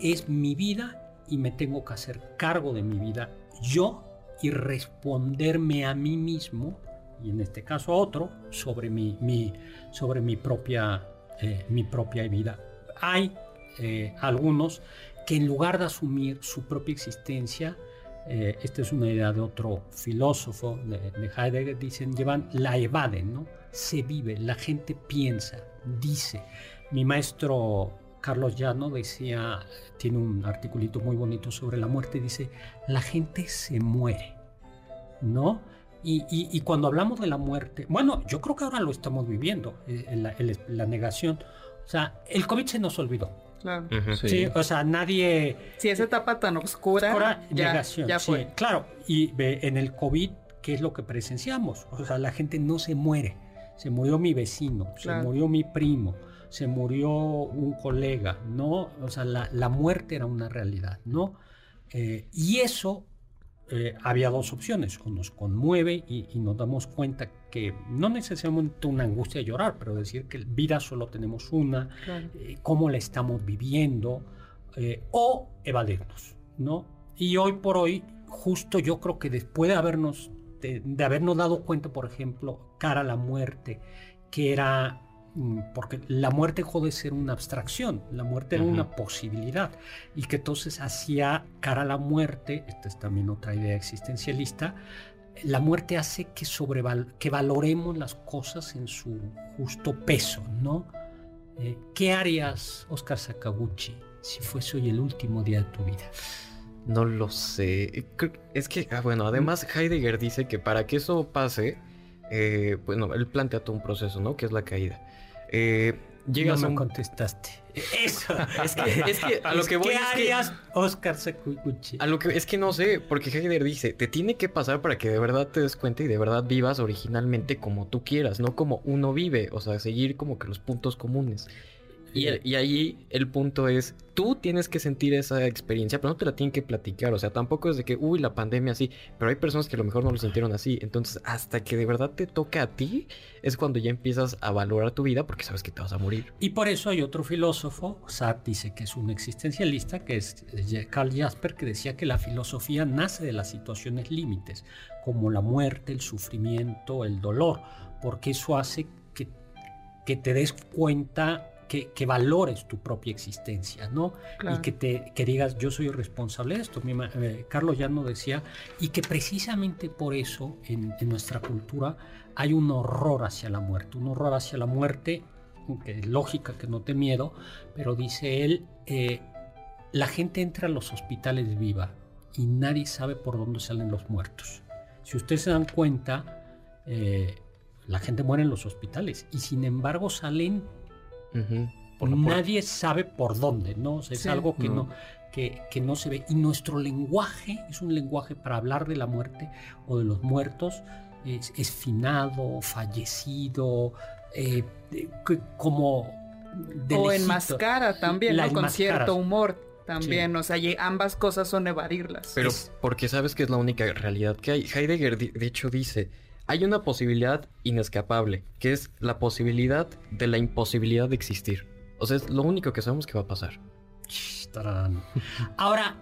Speaker 4: es mi vida y me tengo que hacer cargo de mi vida yo y responderme a mí mismo y en este caso a otro sobre mi, sobre mi propia, eh, mi propia vida. Hay eh, algunos que en lugar de asumir su propia existencia, eh, esta es una idea de otro filósofo de, de, Heidegger, dicen, llevan, la evaden, ¿no? Se vive, la gente piensa, dice. Mi maestro Carlos Llano decía, tiene un articulito muy bonito sobre la muerte, dice, la gente se muere, ¿no? Y, cuando hablamos de la muerte, bueno, yo creo que ahora lo estamos viviendo, eh, la, negación. O sea, el COVID se nos olvidó. Claro. sí. o sea, nadie...
Speaker 3: Si esa etapa tan oscura, ya, negación, ya fue.
Speaker 4: claro, y en el COVID, ¿qué es lo que presenciamos? O sea, la gente no se muere. Se murió mi vecino, se murió mi primo, se murió un colega, ¿no? O sea, la, muerte era una realidad, ¿no? Eh, y eso eh, había dos opciones, o nos conmueve y, nos damos cuenta que no necesariamente una angustia de llorar, pero decir que vida solo tenemos una, eh, cómo la estamos viviendo, o evadirnos, ¿no? Y hoy por hoy, justo yo creo que después de habernos, de habernos dado cuenta, por ejemplo, cara a la muerte, que era porque la muerte dejó de ser una abstracción, la muerte era una posibilidad y que entonces hacía cara a la muerte, esta es también otra idea existencialista, la muerte hace que, sobreval que valoremos las cosas en su justo peso, ¿no? Eh, ¿Qué harías, Oscar Sakaguchi, si fuese hoy el último día de tu vida?
Speaker 6: No lo sé. Creo- Es que, ah, bueno, además Heidegger dice que para que eso pase, eh, bueno, él plantea todo un proceso, ¿no? Que es la caída. Eh, llegas
Speaker 4: no
Speaker 6: a
Speaker 4: me
Speaker 6: un...
Speaker 4: contestaste. Eso.
Speaker 6: Es que, es que a lo que voy
Speaker 4: ¿Qué
Speaker 6: es que-
Speaker 4: harías, Oscar Sakaguchi?
Speaker 6: A lo que es que no sé, porque Heidegger dice, te tiene que pasar para que de verdad te des cuenta y de verdad vivas originalmente como tú quieras, no como uno vive, o sea, seguir como que los puntos comunes. Y, y ahí el punto es, tú tienes que sentir esa experiencia, pero no te la tienen que platicar, o sea, tampoco es de que, uy, la pandemia así, pero hay personas que a lo mejor no lo sintieron así, entonces hasta que de verdad te toca a ti, es cuando ya empiezas a valorar tu vida porque sabes que te vas a morir.
Speaker 4: Y por eso hay otro filósofo, Sartre dice que es un existencialista, que es Karl Jasper, que decía que la filosofía nace de las situaciones límites, como la muerte, el sufrimiento, el dolor, porque eso hace que, que te des cuenta, que, que valores tu propia existencia, ¿no?
Speaker 3: Claro.
Speaker 4: Y que, te, que digas, yo soy responsable de esto. Mi eh, Carlos Llano decía, y que precisamente por eso en, en nuestra cultura hay un horror hacia la muerte, un horror hacia la muerte que es lógica, que no te miedo, pero dice él, eh, la gente entra a los hospitales viva y nadie sabe por dónde salen los muertos. Si ustedes se dan cuenta, eh, la gente muere en los hospitales y sin embargo salen, Nadie sabe por dónde, ¿no? O sea, es
Speaker 3: Sí.
Speaker 4: algo que
Speaker 5: No.
Speaker 4: no, que, que no se ve. Y nuestro lenguaje es un lenguaje para hablar de la muerte o de los muertos, es, es finado, fallecido, eh, eh, que- como... de
Speaker 3: o
Speaker 4: lejito.
Speaker 3: enmascara también,
Speaker 4: La
Speaker 3: ¿no? Con cierto humor también. O sea, y ambas cosas son evadirlas.
Speaker 6: Pero
Speaker 4: Es-
Speaker 6: porque sabes que es la única realidad que hay. Heidegger, de hecho, dice, hay una posibilidad inescapable, que es la posibilidad de la imposibilidad de existir. O sea, es lo único que sabemos que va a pasar.
Speaker 4: Ahora,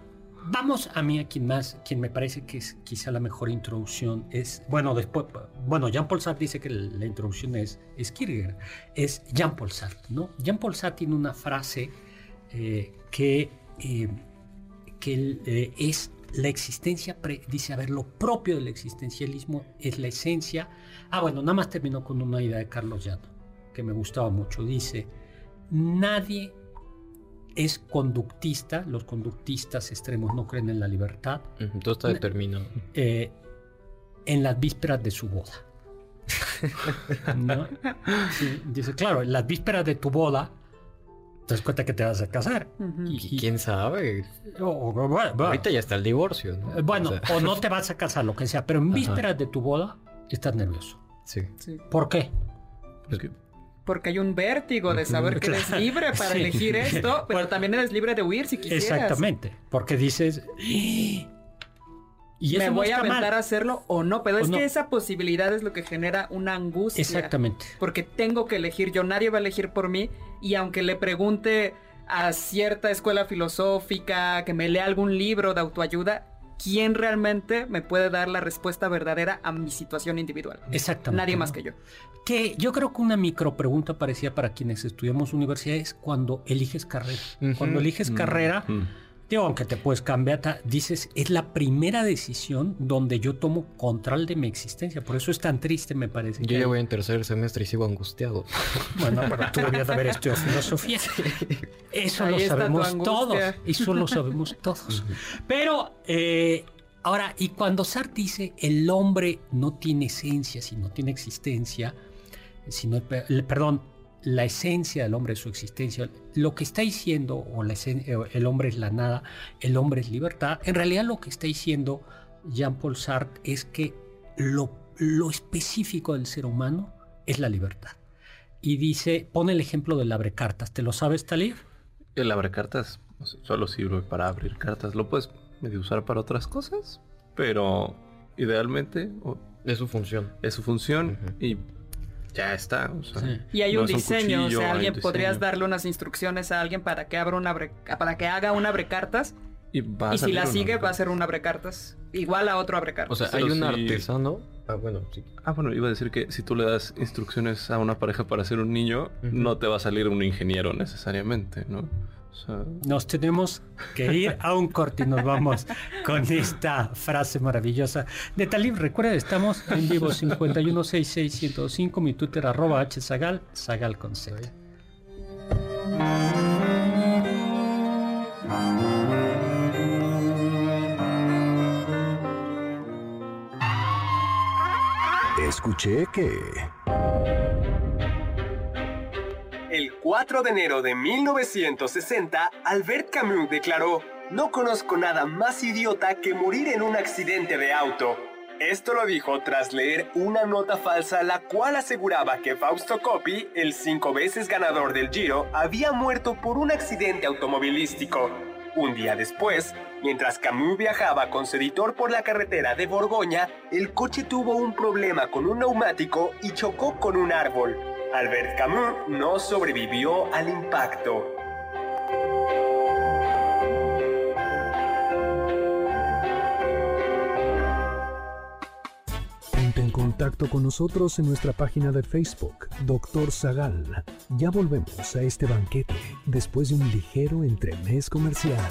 Speaker 4: vamos a mí a quien más, quien me parece que es quizá la mejor introducción es, bueno, después, bueno, Jean-Paul Sartre dice que la introducción es, es Kierkegaard, es Jean-Paul Sartre, ¿no? Jean-Paul Sartre tiene una frase eh, que, eh, que eh, es la existencia, pre- dice, a ver, lo propio del existencialismo es la esencia. Ah, bueno, nada más terminó con una idea de Carlos Llano, que me gustaba mucho. Dice, nadie es conductista, los conductistas extremos no creen en la libertad,
Speaker 6: Todo está determinado.
Speaker 4: eh, en las vísperas de su boda. ¿No? Sí, dice, claro, en las vísperas de tu boda, te das cuenta que te vas a casar. Y-
Speaker 6: ¿Y quién sabe?
Speaker 4: o- o- bueno,
Speaker 6: Ahorita ya está el divorcio, ¿no?
Speaker 4: eh, bueno,
Speaker 6: O sea,
Speaker 4: o no te vas a casar, lo que sea, pero en
Speaker 6: Ajá.
Speaker 4: vísperas de tu boda estás nervioso.
Speaker 6: sí.
Speaker 3: Sí.
Speaker 4: ¿Por qué?
Speaker 5: Que
Speaker 3: Porque hay un vértigo de saber que eres libre para
Speaker 4: Sí.
Speaker 3: elegir esto, pero también eres libre de huir si quisieras.
Speaker 4: Exactamente, porque dices... Y
Speaker 3: Me voy a
Speaker 4: mal.
Speaker 3: aventar a hacerlo o no, pero
Speaker 4: O
Speaker 3: es
Speaker 4: no.
Speaker 3: que esa posibilidad es lo que genera una angustia.
Speaker 4: Exactamente.
Speaker 3: Porque tengo que elegir yo, nadie va a elegir por mí y aunque le pregunte a cierta escuela filosófica, que me lea algún libro de autoayuda, ¿quién realmente me puede dar la respuesta verdadera a mi situación individual?
Speaker 4: Exactamente.
Speaker 3: Nadie
Speaker 4: ¿no?
Speaker 3: más que yo.
Speaker 4: Que yo creo que una micro pregunta parecía para quienes estudiamos universidad es cuando eliges carrera. Cuando eliges
Speaker 5: Mm,
Speaker 4: carrera,
Speaker 5: mm.
Speaker 4: Digo, aunque te puedes cambiar, dices, es la primera decisión donde yo tomo control de mi existencia. Por eso es tan triste, me parece.
Speaker 6: Yo
Speaker 4: que
Speaker 6: ya voy en tercer semestre y sigo angustiado.
Speaker 4: Bueno, pero tú debías de haber estudiado filosofía. Eso
Speaker 3: Ahí
Speaker 4: lo sabemos todos. Eso lo sabemos todos. Pero, eh, ahora, y cuando Sartre dice el hombre no tiene esencia, sino tiene existencia, sino, pe- perdón, la esencia del hombre es su existencia, lo que está diciendo, o la eh, el hombre es la nada, el hombre es libertad, en realidad lo que está diciendo Jean-Paul Sartre es que lo, lo específico del ser humano es la libertad. Y dice, pone el ejemplo del abrecartas. ¿Te lo sabes, Talir?
Speaker 5: El abrecartas solo sirve para abrir cartas. Lo puedes medio usar para otras cosas, pero idealmente
Speaker 6: Es su función.
Speaker 5: es su función y ya está. o sea,
Speaker 4: Sí.
Speaker 3: Y hay
Speaker 5: no
Speaker 3: un diseño,
Speaker 5: cuchillo,
Speaker 3: o sea, alguien podrías darle unas instrucciones a alguien para que abra un abre, para que haga un abrecartas
Speaker 5: Y, va a
Speaker 3: y si la sigue va a ser un abrecartas igual a otro abrecartas.
Speaker 6: O sea, hay
Speaker 5: Pero
Speaker 6: un
Speaker 5: sí.
Speaker 6: artesano Ah, bueno, sí.
Speaker 5: Ah, bueno, iba a decir que si tú le das instrucciones a una pareja para ser un niño, no te va a salir un ingeniero necesariamente, ¿no?
Speaker 4: Nos tenemos que ir a un corte y nos vamos con esta frase maravillosa de Talib. Recuerda, estamos en vivo 5166105, mi Twitter arroba hzagal, zagal con
Speaker 1: Escuché que...
Speaker 8: El 4 de enero de 1960, Albert Camus declaró, no conozco nada más idiota que morir en un accidente de auto. Esto lo dijo tras leer una nota falsa la cual aseguraba que Fausto Coppi, el cinco veces ganador del Giro, había muerto por un accidente automovilístico. Un día después, mientras Camus viajaba con su editor por la carretera de Borgoña, el coche tuvo un problema con un neumático y chocó con un árbol. Albert Camus no sobrevivió al impacto.
Speaker 1: Ponte en contacto con nosotros en nuestra página de Facebook, Doctor Zagal. Ya volvemos a este banquete después de un ligero entremés comercial.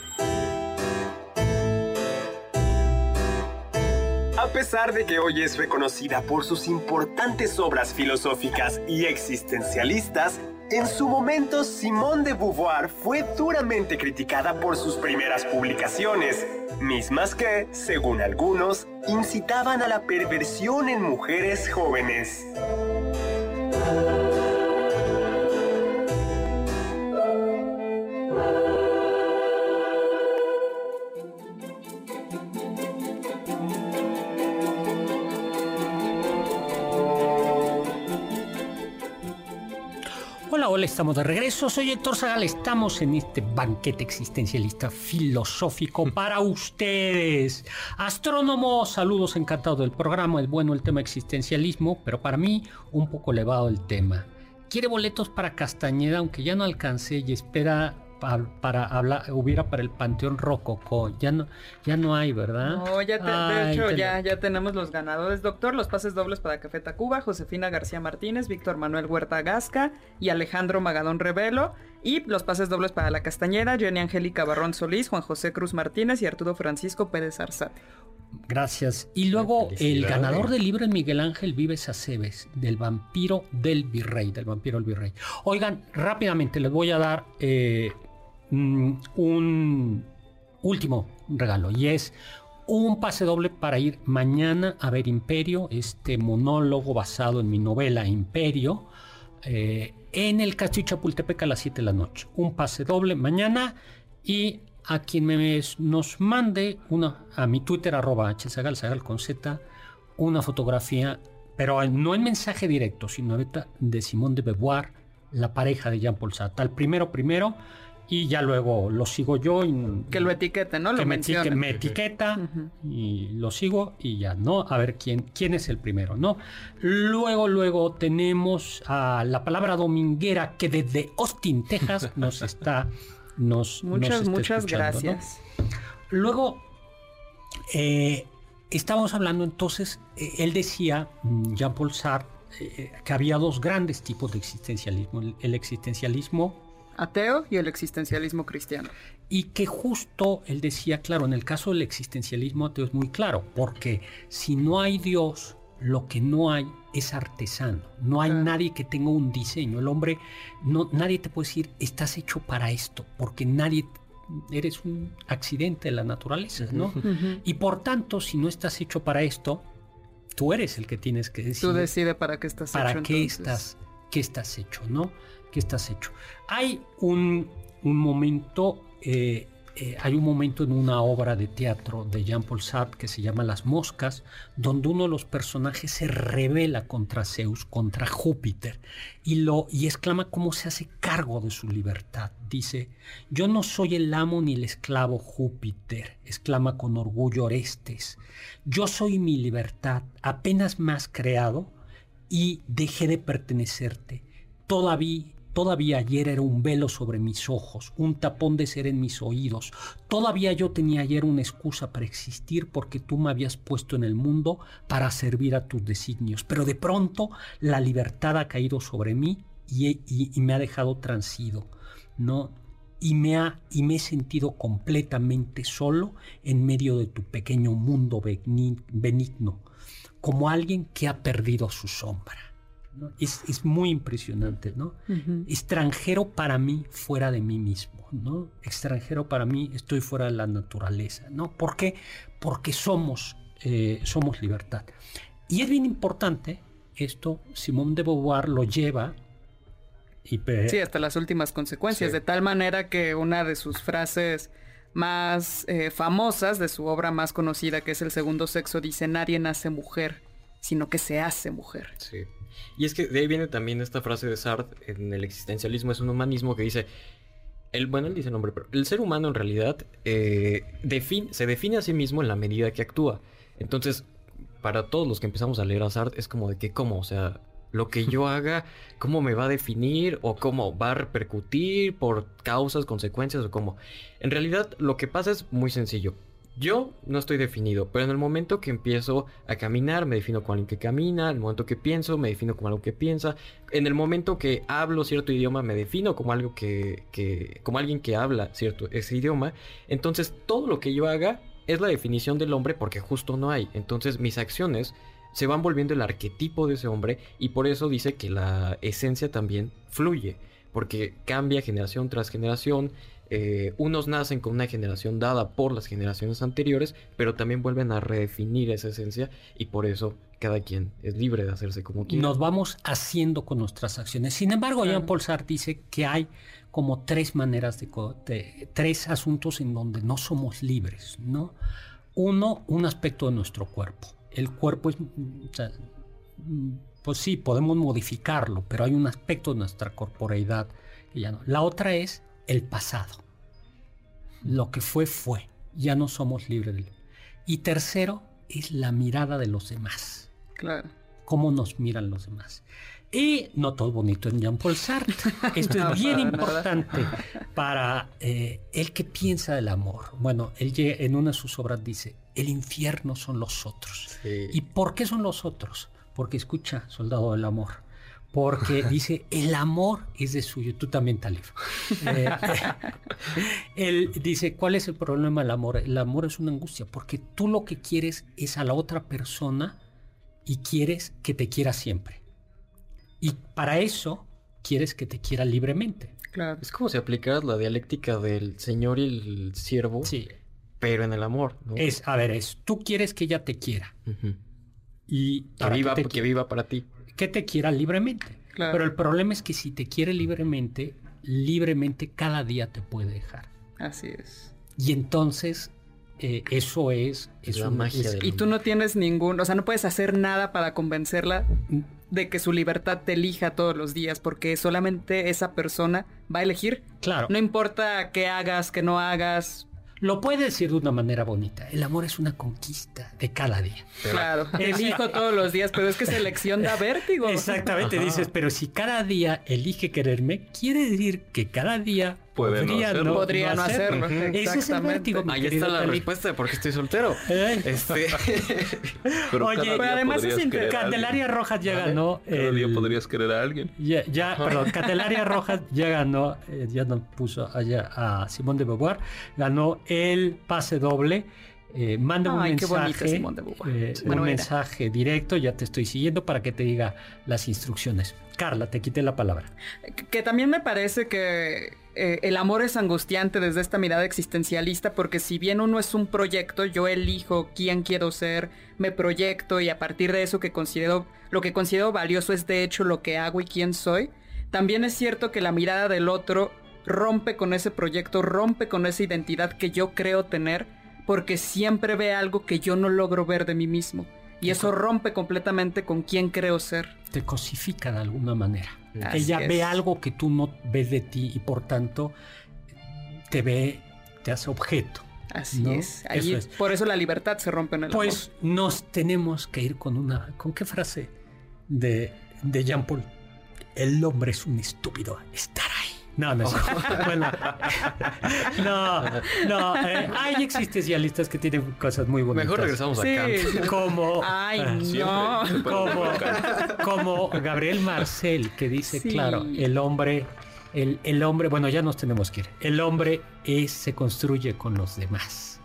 Speaker 8: pesar de que hoy es reconocida por sus importantes obras filosóficas y existencialistas, en su momento Simone de Beauvoir fue duramente criticada por sus primeras publicaciones, mismas que, según algunos, incitaban a la perversión en mujeres jóvenes.
Speaker 4: Hola, estamos de regreso. Soy Héctor Zagal. Estamos en este banquete existencialista filosófico para ustedes. Astrónomos, saludos, encantado del programa. Es bueno el tema existencialismo, pero para mí un poco elevado el tema. Quiere boletos para Castañeda, aunque ya no alcancé y espera para hablar, hubiera para el Panteón Rococó. Ya no, ya no hay, ¿verdad?
Speaker 3: No, ya de hecho ya, ya tenemos los ganadores, doctor. Los pases dobles para Café Tacuba, Josefina García Martínez, Víctor Manuel Huerta Gasca y Alejandro Magadón Revelo. Y los pases dobles para La Castañera, Jenny Angélica Barrón Solís, Juan José Cruz Martínez y Arturo Francisco Pérez Arzate.
Speaker 4: Gracias. Y luego el ganador del libro es Miguel Ángel Vives Aceves, del vampiro del virrey, del vampiro del virrey. Oigan, rápidamente les voy a dar eh, Mm, un último regalo y es un pase doble para ir mañana a ver Imperio, este monólogo basado en mi novela Imperio, eh, en el Castillo Chapultepec a las 7 de la noche. Un pase doble mañana y a quien me, nos mande una, a mi Twitter arroba hsagal, sagal con z, una fotografía, pero no en mensaje directo, sino ahorita de Simón de Beauvoir, la pareja de Jean Paul Sartre. Al primero, primero, y ya luego lo sigo yo. Y,
Speaker 3: que lo etiquete, ¿no?
Speaker 4: Que, me, me, etiqueta y lo sigo y ya, ¿no? A ver quién, quién es el primero, ¿no? Luego, luego tenemos a la palabra dominguera que desde Austin, Texas, nos está. Nos,
Speaker 3: muchas, muchas gracias.
Speaker 4: Luego, eh, estábamos hablando entonces, eh, él decía, mm, Jean-Paul Sartre, eh, que había dos grandes tipos de existencialismo. el existencialismo
Speaker 3: ateo y el existencialismo cristiano.
Speaker 4: Y que justo él decía, claro, en el caso del existencialismo ateo es muy claro, porque si no hay Dios, lo que no hay es artesano. No hay nadie que tenga un diseño. El hombre, no, nadie te puede decir, estás hecho para esto, porque nadie eres un accidente de la naturaleza, ¿no? Y por tanto, si no estás hecho para esto, tú eres el que tienes que decidir.
Speaker 3: Tú decides para qué estás
Speaker 4: para hecho. Para qué estás, qué estás hecho, ¿no? Que estás hecho. Hay un, momento eh, eh, hay un momento en una obra de teatro de Jean-Paul Sartre que se llama Las Moscas, donde uno de los personajes se revela contra Zeus, contra Júpiter, y, lo, y exclama cómo se hace cargo de su libertad. Dice, yo no soy el amo ni el esclavo Júpiter, exclama con orgullo Orestes. Yo soy mi libertad, apenas más creado, y dejé de pertenecerte. Todavía Todavía ayer era un velo sobre mis ojos, un tapón de ser en mis oídos. Todavía yo tenía ayer una excusa para existir porque tú me habías puesto en el mundo para servir a tus designios. Pero de pronto la libertad ha caído sobre mí y, me ha dejado transido, ¿no? Y me, ha, y me he sentido completamente solo en medio de tu pequeño mundo benigno, como alguien que ha perdido su sombra. Es, muy impresionante, ¿no? Extranjero para mí fuera de mí mismo, ¿no? Extranjero para mí estoy fuera de la naturaleza, ¿no? ¿Por qué? Porque somos, eh, somos libertad. Y es bien importante esto, Simón de Beauvoir lo lleva
Speaker 3: y sí, hasta las últimas consecuencias, de tal manera que una de sus frases más eh, famosas de su obra más conocida, que es El segundo sexo, dice, nadie nace mujer, sino que se hace mujer.
Speaker 6: Sí. Y es que de ahí viene también esta frase de Sartre en el existencialismo, es un humanismo que dice, el, bueno, él dice el nombre, pero el ser humano en realidad eh, se define a sí mismo en la medida que actúa. Entonces, para todos los que empezamos a leer a Sartre, es como de que, ¿cómo? O sea, lo que yo haga, ¿cómo me va a definir o cómo va a repercutir por causas, consecuencias o cómo? En realidad, lo que pasa es muy sencillo. Yo no estoy definido, pero en el momento que empiezo a caminar, me defino como alguien que camina, en el momento que pienso, me defino como algo que piensa, en el momento que hablo cierto idioma, me defino como algo que, como alguien que habla cierto ese idioma, entonces todo lo que yo haga es la definición del hombre porque justo no hay, entonces mis acciones se van volviendo el arquetipo de ese hombre y por eso dice que la esencia también fluye, porque cambia generación tras generación, eh, unos nacen con una generación dada por las generaciones anteriores, pero también vuelven a redefinir esa esencia y por eso cada quien es libre de hacerse como quiera.
Speaker 4: Nos vamos haciendo con nuestras acciones. Sin embargo, Jean-Paul Sartre dice que hay como tres maneras de, tres asuntos en donde no somos libres, ¿no? Uno, un aspecto de nuestro cuerpo. El cuerpo es, pues sí, podemos modificarlo, pero hay un aspecto de nuestra corporeidad que ya no. La otra es el pasado. Lo que fue, fue. Ya no somos libres de Y tercero, es la mirada de los demás.
Speaker 3: Claro.
Speaker 4: Cómo nos miran los demás. Y no todo bonito en Jean-Paul Sartre. Esto es bien importante para eh, el que piensa del amor. Bueno, él en una de sus obras dice, el infierno son los otros. ¿Y por qué son los otros? Porque escucha, soldado del amor, porque dice, el amor es de suyo, tú también, Talif. Eh, él dice, ¿cuál es el problema del amor? El amor es una angustia, porque tú lo que quieres es a la otra persona y quieres que te quiera siempre. Y para eso quieres que te quiera libremente.
Speaker 6: Claro. Es como si aplicaras la dialéctica del señor y el siervo,
Speaker 4: sí.
Speaker 6: pero en el amor.
Speaker 4: Es, a ver, es, tú quieres que ella te quiera.
Speaker 6: Y que viva, que viva para ti
Speaker 4: que te quiera libremente. Pero el problema es que si te quiere libremente, libremente cada día te puede dejar.
Speaker 3: Así es.
Speaker 4: Y entonces eh, eso es, es
Speaker 6: la magia.
Speaker 3: y tú no tienes ningún, o sea, no puedes hacer nada para convencerla de que su libertad te elija todos los días, porque solamente esa persona va a elegir.
Speaker 4: Claro.
Speaker 3: No importa qué hagas, qué no hagas,
Speaker 4: lo puede decir de una manera bonita. El amor es una conquista de cada día.
Speaker 3: Claro, elijo todos los días, pero es que selección da vértigo.
Speaker 4: Exactamente, dices, pero si cada día elige quererme, quiere decir que cada día podría no,
Speaker 3: podría no hacerlo.
Speaker 4: Ese es el vértigo.
Speaker 6: Ahí está la respuesta de por qué estoy soltero. ¿Eh? Este...
Speaker 4: Oye, pero además es Candelaria Rojas ya ganó.
Speaker 5: Cada día podrías querer a alguien.
Speaker 4: Ya, ya perdón, Candelaria Rojas ya ganó, eh, ya nos puso allá a Simón de Beauvoir, ganó el pase doble. Eh, manda un mensaje, eh, un mensaje directo, ya te estoy siguiendo para que te diga las instrucciones. Carla, te quité la palabra.
Speaker 3: Que también me parece que eh, el amor es angustiante desde esta mirada existencialista porque si bien uno es un proyecto, yo elijo quién quiero ser, me proyecto y a partir de eso que considero, lo que considero valioso es de hecho lo que hago y quién soy. También es cierto que la mirada del otro rompe con ese proyecto, rompe con esa identidad que yo creo tener, porque siempre ve algo que yo no logro ver de mí mismo. Y eso rompe completamente con quien creo ser.
Speaker 4: Te cosifica de alguna manera. Ella ve algo que tú no ves de ti y por tanto te ve, te hace objeto.
Speaker 3: Así es. Por eso la libertad se rompe en el
Speaker 4: Pues nos tenemos que ir con una. ¿Con qué frase? De, de Jean Paul. El hombre es un estúpido. Estar No, no, bueno, no, no. Eh, hay existencialistas que tienen cosas muy bonitas.
Speaker 6: Mejor regresamos a Kant.
Speaker 4: Como,
Speaker 3: Ay, no.
Speaker 4: Como, como Gabriel Marcel, que dice, claro, el hombre el, el, hombre, bueno, ya nos tenemos que ir. El hombre es, se construye con los demás.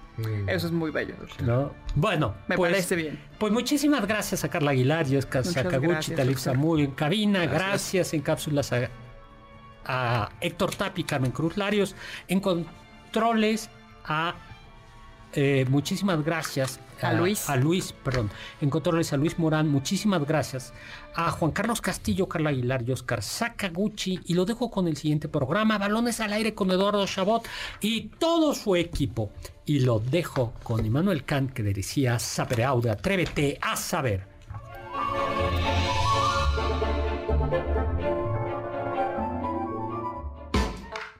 Speaker 3: Eso es muy bello.
Speaker 4: ¿No? Bueno,
Speaker 3: me
Speaker 4: pues,
Speaker 3: parece bien.
Speaker 4: Pues muchísimas gracias a Carla Aguilar, Jessica Sakaguchi, Talib Samuy en cabina. Gracias. en cápsulas a, Héctor Tapi, Carmen Cruz Larios. En controles a eh, muchísimas gracias
Speaker 3: a, Luis.
Speaker 4: A Luis, perdón. En controles a Luis Morán, muchísimas gracias. A Juan Carlos Castillo, Carla Aguilar y Oscar Sakaguchi. Y lo dejo con el siguiente programa, Balones al aire con Eduardo Chabot y todo su equipo. Y lo dejo con Immanuel Kant que decía, saber aude, atrévete a saber.